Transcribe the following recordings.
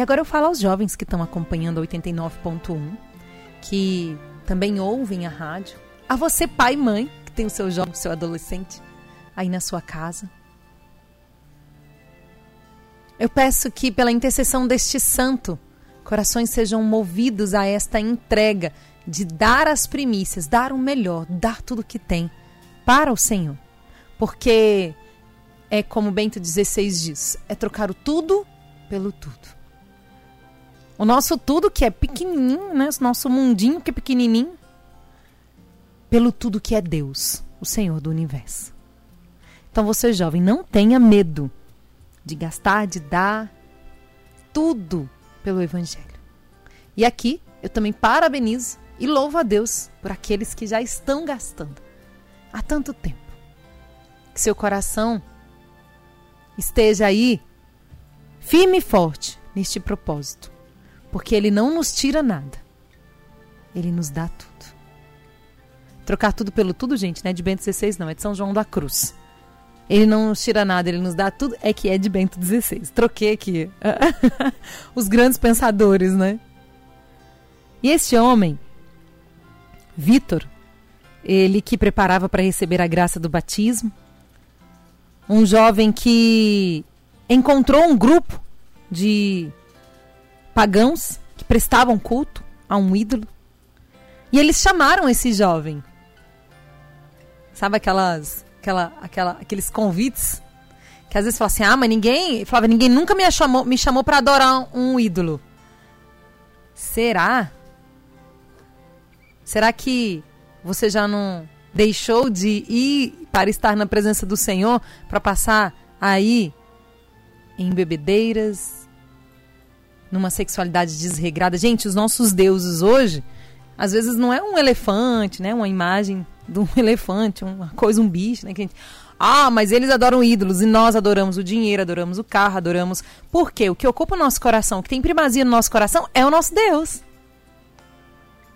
E agora eu falo aos jovens que estão acompanhando a 89.1, que também ouvem a rádio. A você, pai e mãe, que tem o seu jovem, o seu adolescente aí na sua casa. Eu peço que, pela intercessão deste santo, corações sejam movidos a esta entrega de dar as primícias, dar o melhor, dar tudo o que tem para o Senhor. Porque é como Bento XVI diz: é trocar o tudo pelo tudo. O nosso tudo que é pequenininho, né? O nosso mundinho que é pequenininho, pelo tudo que é Deus, o Senhor do universo. Então você jovem, não tenha medo de gastar, de dar tudo pelo evangelho. E aqui eu também parabenizo e louvo a Deus por aqueles que já estão gastando há tanto tempo. Que seu coração esteja aí firme e forte neste propósito porque ele não nos tira nada. Ele nos dá tudo. Trocar tudo pelo tudo, gente, não é de Bento XVI, não, é de São João da Cruz. Ele não nos tira nada, ele nos dá tudo, é que é de Bento XVI. Troquei aqui. Os grandes pensadores, né? E esse homem, Vitor, ele que preparava para receber a graça do batismo, um jovem que encontrou um grupo de pagãos que prestavam culto a um ídolo. E eles chamaram esse jovem. Sabe aquelas, aquela, aquela, aqueles convites que às vezes fala assim: "Ah, mas ninguém, falava, ninguém nunca me chamou, me chamou para adorar um ídolo". Será? Será que você já não deixou de ir para estar na presença do Senhor para passar aí em bebedeiras, numa sexualidade desregrada. Gente, os nossos deuses hoje, às vezes não é um elefante, né? Uma imagem de um elefante, uma coisa, um bicho, né? Que gente... Ah, mas eles adoram ídolos e nós adoramos o dinheiro, adoramos o carro, adoramos. Por quê? O que ocupa o nosso coração, o que tem primazia no nosso coração é o nosso Deus.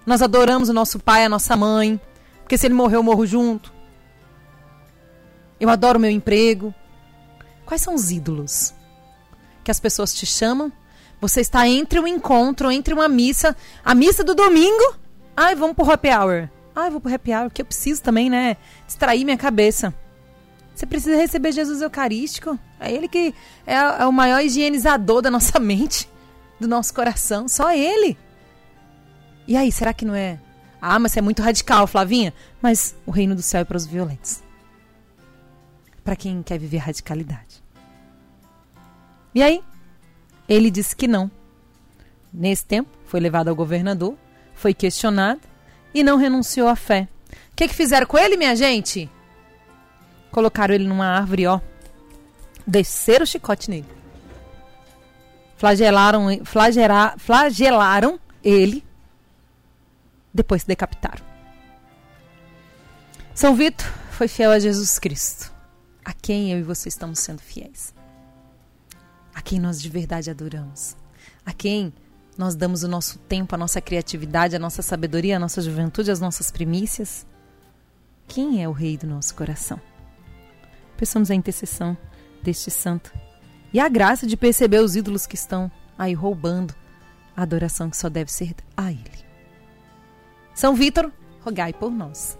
Nós adoramos o nosso pai, a nossa mãe, porque se ele morreu, eu morro junto. Eu adoro meu emprego. Quais são os ídolos que as pessoas te chamam você está entre um encontro, entre uma missa, a missa do domingo. Ai, vamos pro happy hour. Ai, vou pro happy hour, que eu preciso também, né? Distrair minha cabeça. Você precisa receber Jesus Eucarístico. É Ele que é, é o maior higienizador da nossa mente, do nosso coração. Só Ele. E aí, será que não é? Ah, mas você é muito radical, Flavinha. Mas o reino do céu é para os violentos. Para quem quer viver radicalidade. E aí? Ele disse que não. Nesse tempo, foi levado ao governador, foi questionado e não renunciou à fé. O que, que fizeram com ele, minha gente? Colocaram ele numa árvore, ó. Desceram o chicote nele. Flagelaram, flagera, flagelaram ele. Depois se decapitaram. São Vito foi fiel a Jesus Cristo, a quem eu e você estamos sendo fiéis a quem nós de verdade adoramos, a quem nós damos o nosso tempo, a nossa criatividade, a nossa sabedoria, a nossa juventude, as nossas primícias. Quem é o Rei do nosso coração? Peçamos a intercessão deste santo e a graça de perceber os ídolos que estão aí roubando a adoração que só deve ser a Ele. São Vítor, rogai por nós.